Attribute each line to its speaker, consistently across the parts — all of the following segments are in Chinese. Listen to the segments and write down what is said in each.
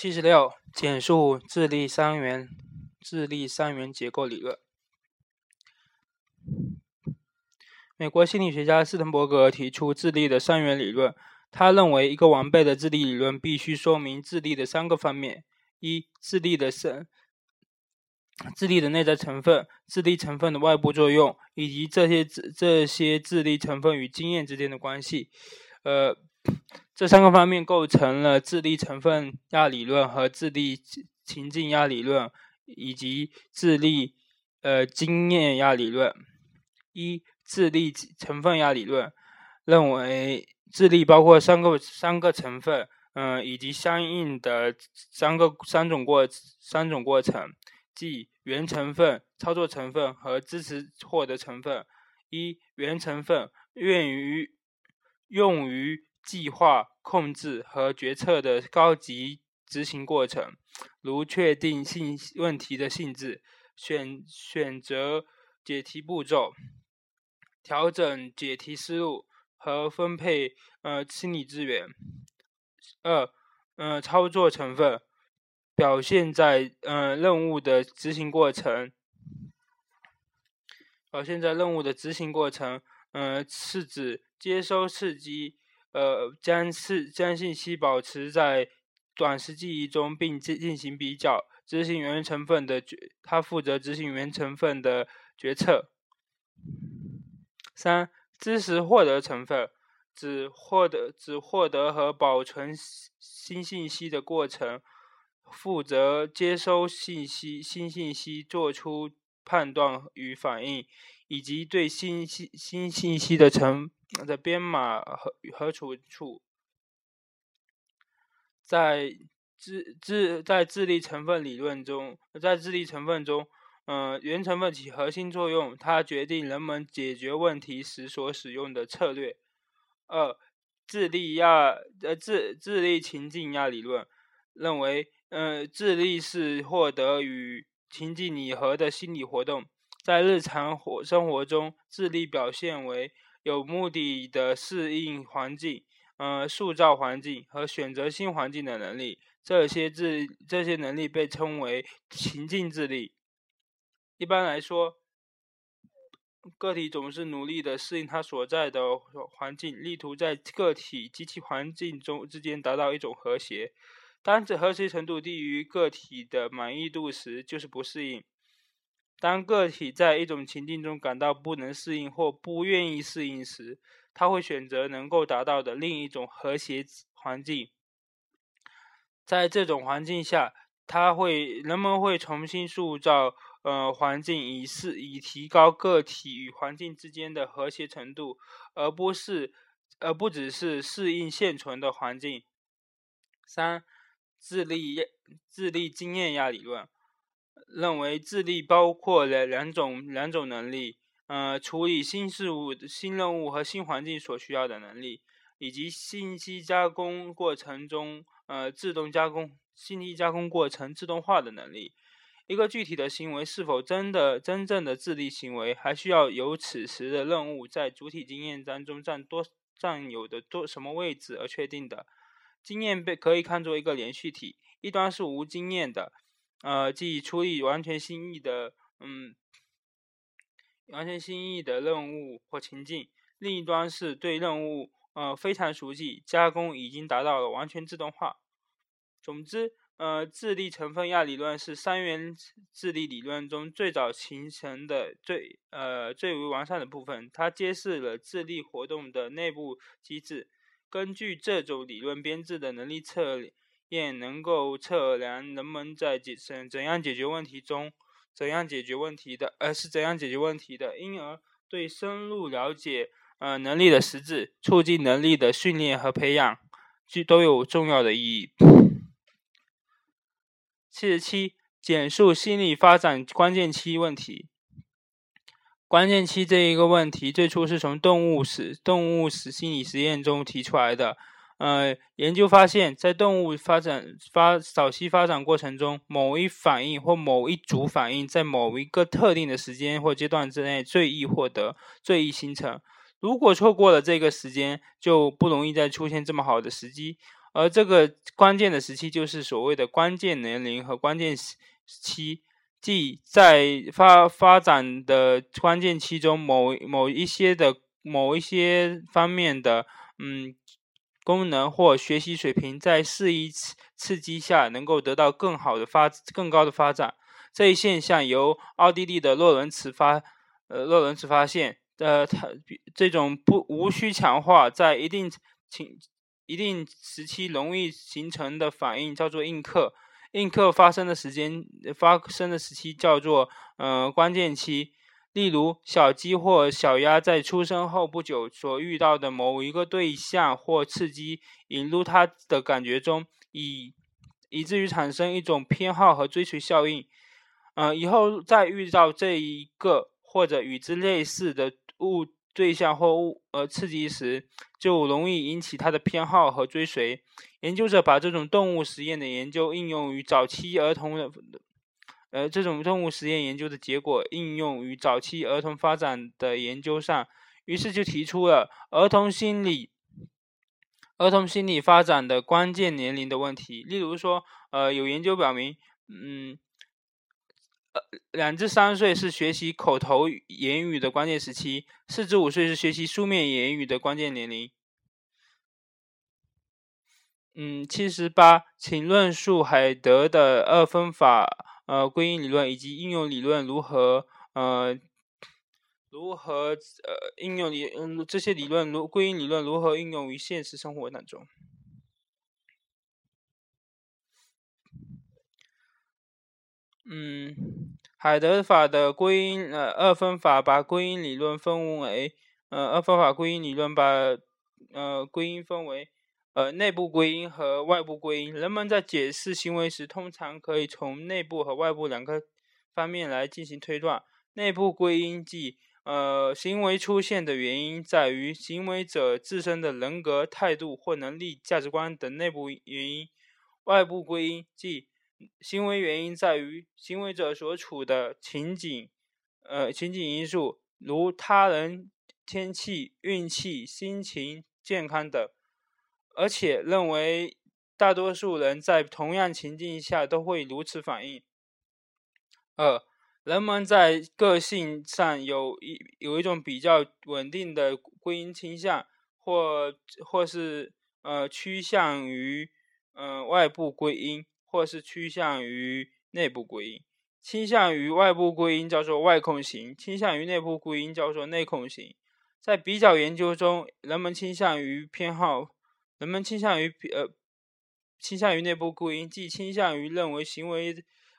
Speaker 1: 七十六，简述智力三元智力三元结构理论。美国心理学家斯滕伯格提出智力的三元理论。他认为，一个完备的智力理论必须说明智力的三个方面：一、智力的生、智力的内在成分、智力成分的外部作用，以及这些智这些智力成分与经验之间的关系。呃。这三个方面构成了智力成分亚理论和智力情境亚理论，以及智力呃经验亚理论。一、智力成分亚理论认为，智力包括三个三个成分，嗯，以及相应的三个三种过三种过程，即原成分、操作成分和支持获得成分。一、原成分用于用于计划、控制和决策的高级执行过程，如确定性问题的性质、选选择解题步骤、调整解题思路和分配呃心理资源。二，呃，操作成分表现在呃任务的执行过程，表现在任务的执行过程，呃，是指接收刺激。呃，将是将信息保持在短时记忆中，并进进行比较。执行原成分的决，他负责执行原成分的决策。三、知识获得成分指获得指获得和保存新信息的过程，负责接收信息新信息，做出判断与反应，以及对新信新信息的成。的编码和和处处，在智智在智力成分理论中，在智力成分中，嗯，原成分起核心作用，它决定人们解决问题时所使用的策略。二，智力亚呃智智力情境亚理论认为，嗯，智力是获得与情境拟合的心理活动，在日常活生活中，智力表现为。有目的的适应环境，呃，塑造环境和选择新环境的能力，这些智这些能力被称为情境智力。一般来说，个体总是努力的适应他所在的环境，力图在个体及其环境中之间达到一种和谐。当这和谐程度低于个体的满意度时，就是不适应。当个体在一种情境中感到不能适应或不愿意适应时，他会选择能够达到的另一种和谐环境。在这种环境下，他会人们会重新塑造呃环境，以适以提高个体与环境之间的和谐程度，而不是而不只是适应现存的环境。三、智力智力经验压理论。认为智力包括了两种两种能力，呃，处理新事物、新任务和新环境所需要的能力，以及信息加工过程中，呃，自动加工信息加工过程自动化的能力。一个具体的行为是否真的真正的智力行为，还需要由此时的任务在主体经验当中占多占有的多什么位置而确定的。经验被可以看作一个连续体，一端是无经验的。呃，即处理完全新意的，嗯，完全新意的任务或情境；另一端是对任务，呃，非常熟悉，加工已经达到了完全自动化。总之，呃，智力成分亚理论是三元智力理论中最早形成的最，呃，最为完善的部分。它揭示了智力活动的内部机制。根据这种理论编制的能力测。也能够测量人们在解怎怎样解决问题中，怎样解决问题的，呃，是怎样解决问题的，因而对深入了解呃能力的实质、促进能力的训练和培养，具都有重要的意义。七十七，简述心理发展关键期问题。关键期这一个问题，最初是从动物史、动物史心理实验中提出来的。呃，研究发现，在动物发展发早期发展过程中，某一反应或某一组反应在某一个特定的时间或阶段之内最易获得、最易形成。如果错过了这个时间，就不容易再出现这么好的时机。而这个关键的时期就是所谓的关键年龄和关键期，即在发发展的关键期中，某某一些的某一些方面的嗯功能或学习水平，在适宜刺激下，能够得到更好的发更高的发展。这一现象由奥地利的洛伦茨发呃洛伦茨发现，呃，他这种不无需强化，在一定情。一定时期容易形成的反应叫做映刻，映刻发生的时间发生的时期叫做呃关键期。例如，小鸡或小鸭在出生后不久所遇到的某一个对象或刺激引入它的感觉中，以以至于产生一种偏好和追随效应。嗯，以后再遇到这一个或者与之类似的物。对象或物呃刺激时，就容易引起它的偏好和追随。研究者把这种动物实验的研究应用于早期儿童的，呃，这种动物实验研究的结果应用于早期儿童发展的研究上，于是就提出了儿童心理、儿童心理发展的关键年龄的问题。例如说，呃，有研究表明，嗯。呃，两至三岁是学习口头言语的关键时期，四至五岁是学习书面言语的关键年龄。嗯，七十八，请论述海德的二分法呃归因理论以及应用理论如何呃如何呃应用理嗯这些理论如归因理论如何应用于现实生活当中。嗯，海德法的归因呃二分法把归因理论分为呃二分法归因理论把呃归因分为呃内部归因和外部归因。人们在解释行为时，通常可以从内部和外部两个方面来进行推断。内部归因即呃行为出现的原因在于行为者自身的人格、态度或能力、价值观等内部原因。外部归因即行为原因在于行为者所处的情景，呃，情景因素，如他人、天气、运气、心情、健康等，而且认为大多数人在同样情境下都会如此反应。二，人们在个性上有一有一种比较稳定的归因倾向，或或是呃趋向于呃外部归因。或是趋向于内部归因，倾向于外部归因叫做外控型，倾向于内部归因叫做内控型。在比较研究中，人们倾向于偏好，人们倾向于呃倾向于内部归因，即倾向于认为行为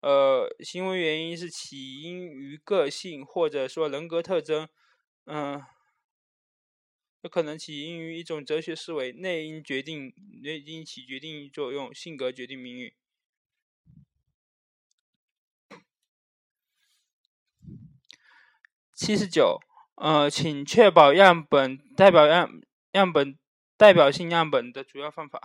Speaker 1: 呃行为原因是起因于个性或者说人格特征，嗯。有可能起因于一种哲学思维：内因决定内因起决定作用，性格决定命运。七十九，呃，请确保样本代表样样本代表性样本的主要方法。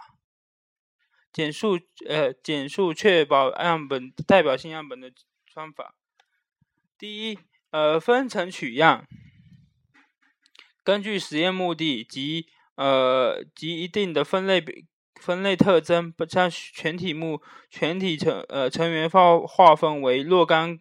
Speaker 1: 简述，呃，简述确保样本代表性样本的方法。第一，呃，分层取样，根据实验目的及呃及一定的分类分类特征，将全体目全体成呃成员划划分为若干。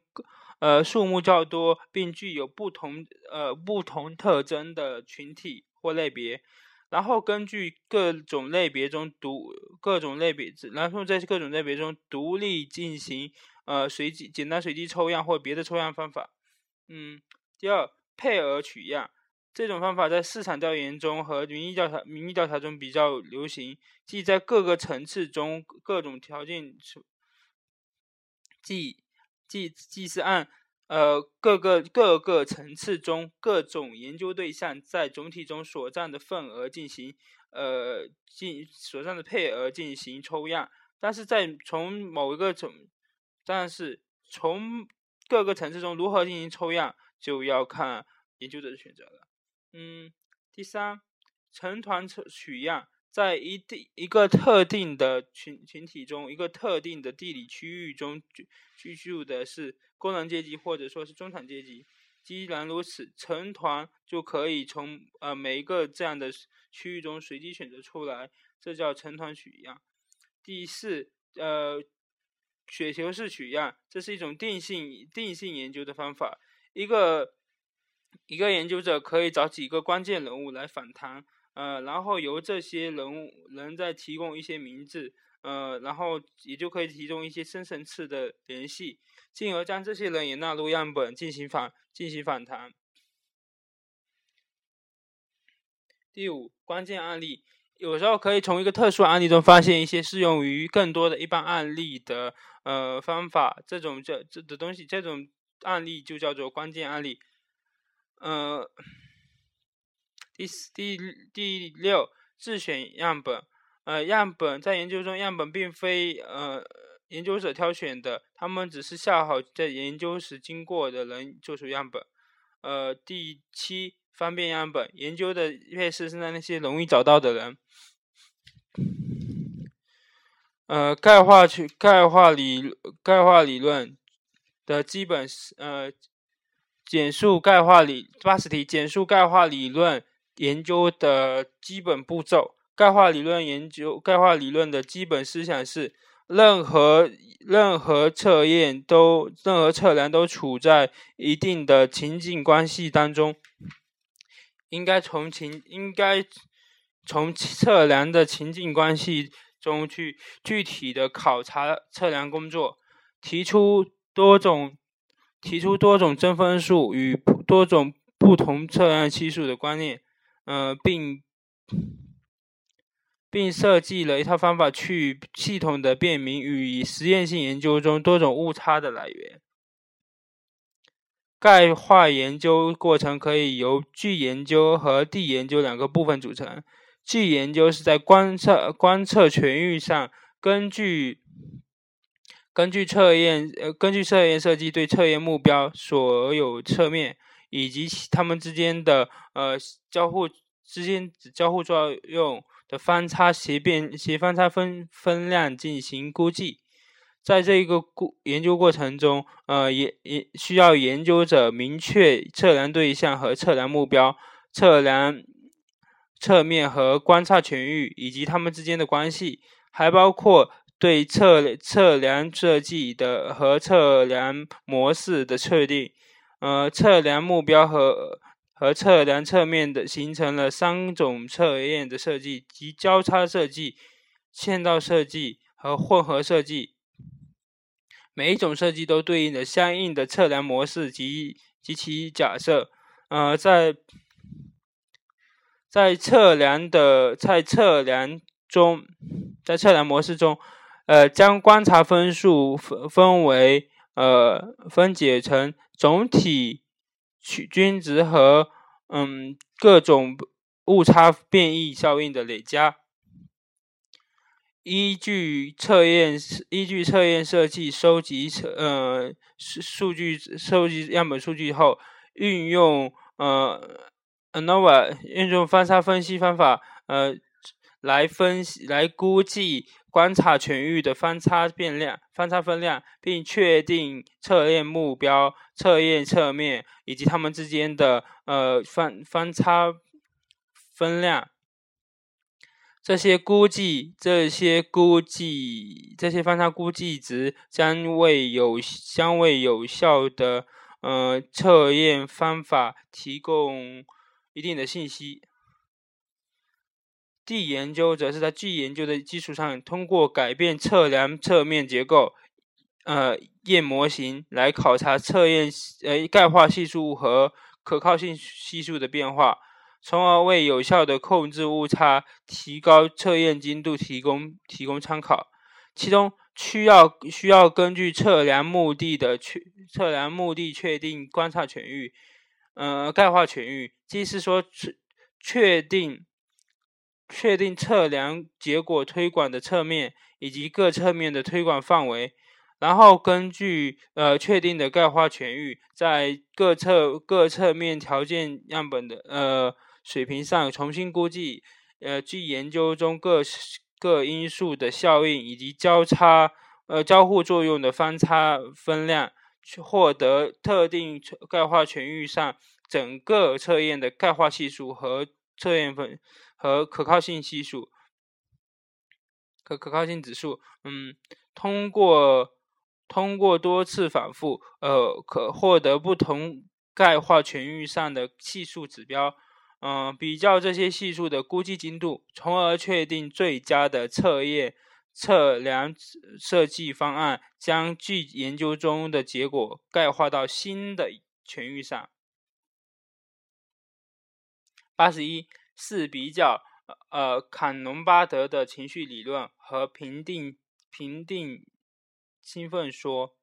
Speaker 1: 呃，数目较多并具有不同呃不同特征的群体或类别，然后根据各种类别中独各种类别，然后在各种类别中独立进行呃随机简单随机抽样或别的抽样方法。嗯，第二，配额取样这种方法在市场调研中和民意调查民意调查中比较流行，即在各个层次中各种条件，即。即即是按呃各个各个层次中各种研究对象在总体中所占的份额进行呃进所占的配额进行抽样，但是在从某一个层，但是从各个层次中如何进行抽样，就要看研究者的选择了。嗯，第三，成团抽取样。在一定一个特定的群群体中，一个特定的地理区域中居居住的是工人阶级或者说是中产阶级。既然如此，成团就可以从呃每一个这样的区域中随机选择出来，这叫成团取样。第四，呃，雪球式取样，这是一种定性定性研究的方法。一个一个研究者可以找几个关键人物来访谈，呃，然后由这些人物人再提供一些名字，呃，然后也就可以提供一些深层次的联系。进而将这些人也纳入样本进行访进行访谈。第五，关键案例有时候可以从一个特殊案例中发现一些适用于更多的一般案例的呃方法，这种这这的东西，这种案例就叫做关键案例。呃，第四第第六，自选样本。呃，样本在研究中，样本并非呃。研究者挑选的，他们只是恰好在研究时经过的人做出样本。呃，第七，方便样本，研究的越是在那些容易找到的人。呃，钙化去钙化理钙化理论的基本是呃，简述钙化理八十题，简述钙化理论研究的基本步骤。钙化理论研究钙化理论的基本思想是。任何任何测验都，任何测量都处在一定的情境关系当中，应该从情应该从测量的情境关系中去具体的考察测量工作，提出多种提出多种真分数与多种不同测量系数的观念，呃，并。并设计了一套方法去系统的辨明与实验性研究中多种误差的来源。钙化研究过程可以由距研究和地研究两个部分组成。距研究是在观测观测全域上，根据根据测验呃根据测验设计对测验目标所有侧面以及它们之间的呃交互之间交互作用。的方差斜变斜方差分分量进行估计，在这一个估研究过程中，呃，也也需要研究者明确测量对象和测量目标、测量侧面和观察全域以及它们之间的关系，还包括对测测量设计的和测量模式的确定，呃，测量目标和。和测量侧面的形成了三种测验的设计，即交叉设计、嵌套设计和混合设计。每一种设计都对应的相应的测量模式及及其假设。呃，在在测量的在测量中，在测量模式中，呃，将观察分数分分为呃分解成总体。取均值和嗯各种误差变异效应的累加，依据测验依据测验设计收集测呃数据收集样本数据后，运用呃 ANOVA 运用方差分析方法呃来分析来估计。观察全域的方差变量、方差分量，并确定测验目标、测验侧面以及它们之间的呃方方差分量。这些估计、这些估计、这些方差估计值将为有将为有效的呃测验方法提供一定的信息。地研究则是在距研究的基础上，通过改变测量侧面结构、呃验模型来考察测验呃钙化系数和可靠性系数的变化，从而为有效的控制误差、提高测验精度提供提供参考。其中需要需要根据测量目的的确测量目的确定观察全域，呃钙化全域，即是说确确定。确定测量结果推广的侧面以及各侧面的推广范围，然后根据呃确定的钙化全域，在各侧各侧面条件样本的呃水平上重新估计呃据研究中各各因素的效应以及交叉呃交互作用的方差分量，去获得特定钙化醛域上整个测验的钙化系数和测验分和可靠性系数。可可靠性指数，嗯，通过通过多次反复，呃，可获得不同钙化醛域上的系数指标，嗯，比较这些系数的估计精度，从而确定最佳的测验测量设计方案，将据研究中的结果钙化到新的醛域上。八十一是比较。呃，坎农巴德的情绪理论和评定评定兴奋说。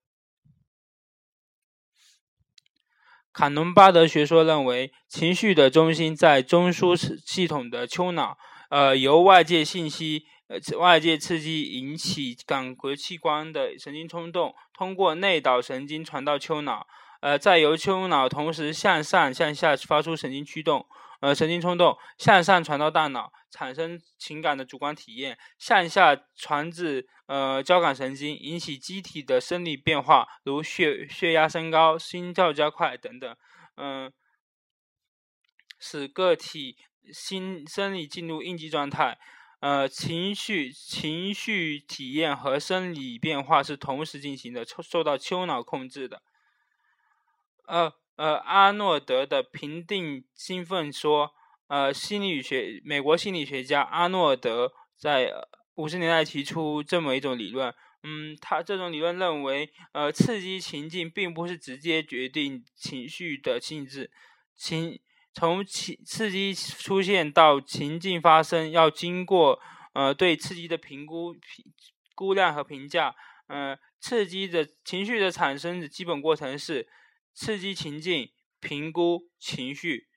Speaker 1: 坎农巴德学说认为，情绪的中心在中枢系统的丘脑，呃，由外界信息、呃外界刺激引起感觉器官的神经冲动，通过内导神经传到丘脑，呃，再由丘脑同时向上向下发出神经驱动。呃，神经冲动向上传到大脑，产生情感的主观体验；向下传至呃交感神经，引起机体的生理变化，如血血压升高、心跳加快等等。嗯，使个体心生理进入应激状态。呃，情绪情绪体验和生理变化是同时进行的，受到丘脑控制的。呃。呃，阿诺德的评定兴奋说，呃，心理学美国心理学家阿诺德在五十年代提出这么一种理论，嗯，他这种理论认为，呃，刺激情境并不是直接决定情绪的性质，情从情刺激出现到情境发生，要经过呃对刺激的评估、评估量和评价，呃，刺激的情绪的产生的基本过程是。刺激情境，评估情绪。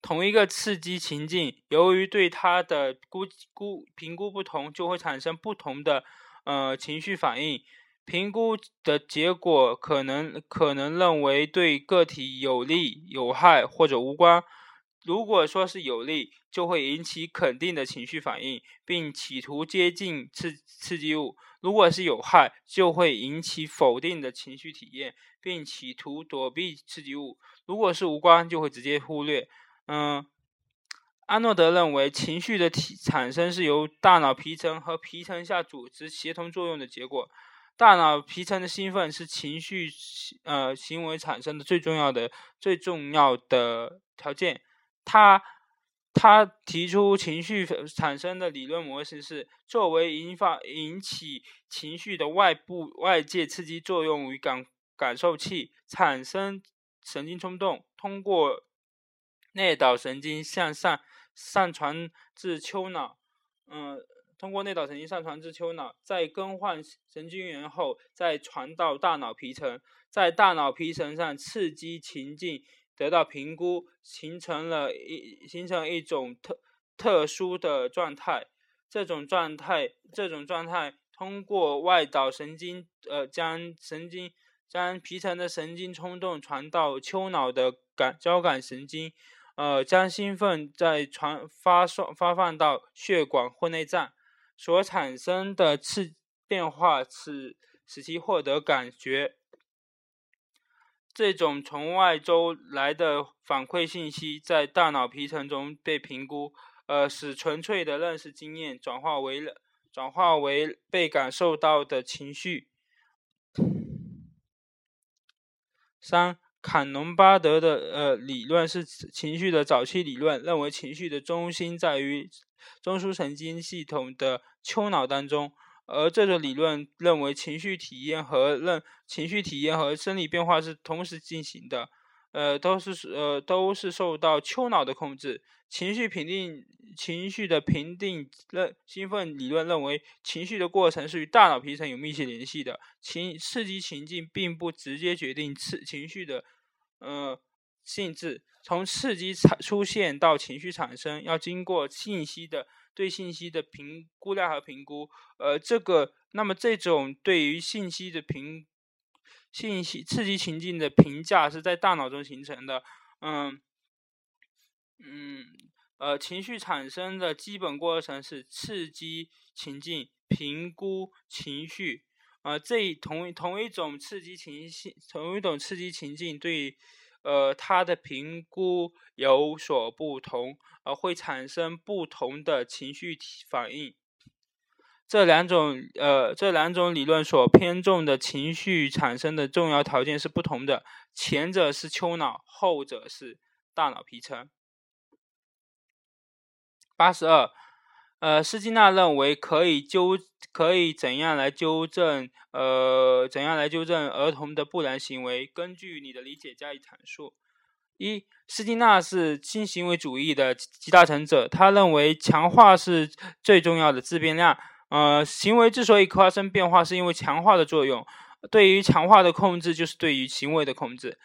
Speaker 1: 同一个刺激情境，由于对它的估估评估不同，就会产生不同的呃情绪反应。评估的结果可能可能认为对个体有利、有害或者无关。如果说是有利，就会引起肯定的情绪反应，并企图接近刺刺激物；如果是有害，就会引起否定的情绪体验，并企图躲避刺激物；如果是无关，就会直接忽略。嗯，阿诺德认为，情绪的体产生是由大脑皮层和皮层下组织协同作用的结果。大脑皮层的兴奋是情绪呃行为产生的最重要的最重要的条件。他他提出情绪产生的理论模式是：作为引发引起情绪的外部外界刺激作用于感感受器，产生神经冲动，通过内导神经向上上传至丘脑，嗯，通过内导神经上传至丘脑，在更换神经元后，再传到大脑皮层，在大脑皮层上刺激情境。得到评估，形成了一形成一种特特殊的状态。这种状态，这种状态通过外导神经，呃，将神经将皮层的神经冲动传到丘脑的感交感神经，呃，将兴奋再传发送发放到血管或内脏，所产生的次变化使使其获得感觉。这种从外周来的反馈信息在大脑皮层中被评估，呃，使纯粹的认识经验转化为转化为被感受到的情绪。三，坎农巴德的呃理论是情绪的早期理论，认为情绪的中心在于中枢神经系统的丘脑当中。而这种理论认为，情绪体验和认情绪体验和生理变化是同时进行的，呃，都是呃都是受到丘脑的控制。情绪评定情绪的评定认兴奋理论认为，情绪的过程是与大脑皮层有密切联系的，情刺激情境并不直接决定刺情绪的呃性质。从刺激产出现到情绪产生，要经过信息的。对信息的评估量和评估，呃，这个，那么这种对于信息的评，信息刺激情境的评价是在大脑中形成的，嗯，嗯，呃，情绪产生的基本过程是刺激情境、评估情绪，呃，这同同一种刺激情境，同一种刺激情境对，呃，它的评估有所不同，呃，会产生不同的情绪反应。这两种呃，这两种理论所偏重的情绪产生的重要条件是不同的，前者是丘脑，后者是大脑皮层。八十二，呃，斯金纳认为可以纠可以怎样来纠正呃怎样来纠正儿童的不良行为？根据你的理解加以阐述。一，斯金纳是新行为主义的集大成者，他认为强化是最重要的自变量。呃，行为之所以发生变化，是因为强化的作用。对于强化的控制，就是对于行为的控制。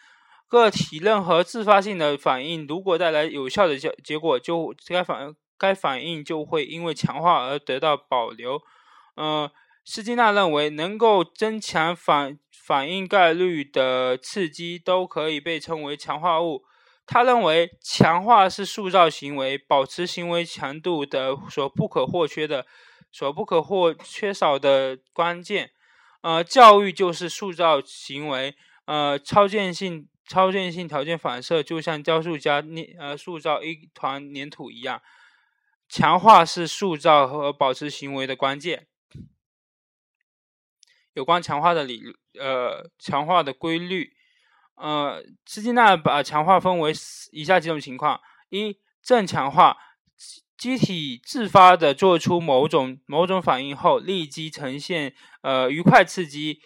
Speaker 1: 个体任何自发性的反应，如果带来有效的结结果，就该反该反应就会因为强化而得到保留。呃，斯金纳认为，能够增强反反应概率的刺激都可以被称为强化物。他认为，强化是塑造行为、保持行为强度的所不可或缺的。所不可或缺少的关键，呃，教育就是塑造行为，呃，超线性超线性条件反射就像雕塑家捏呃塑造一团粘土一样，强化是塑造和保持行为的关键。有关强化的理呃强化的规律，呃，斯金纳把强化分为以下几种情况：一、正强化。机体自发的做出某种某种反应后，立即呈现呃愉快刺激，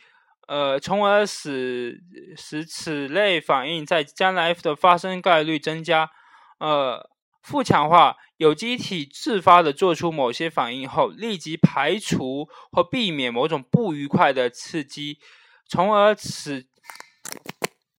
Speaker 1: 呃，从而使使此类反应在将来的发生概率增加。呃，负强化有机体自发的做出某些反应后，立即排除或避免某种不愉快的刺激，从而使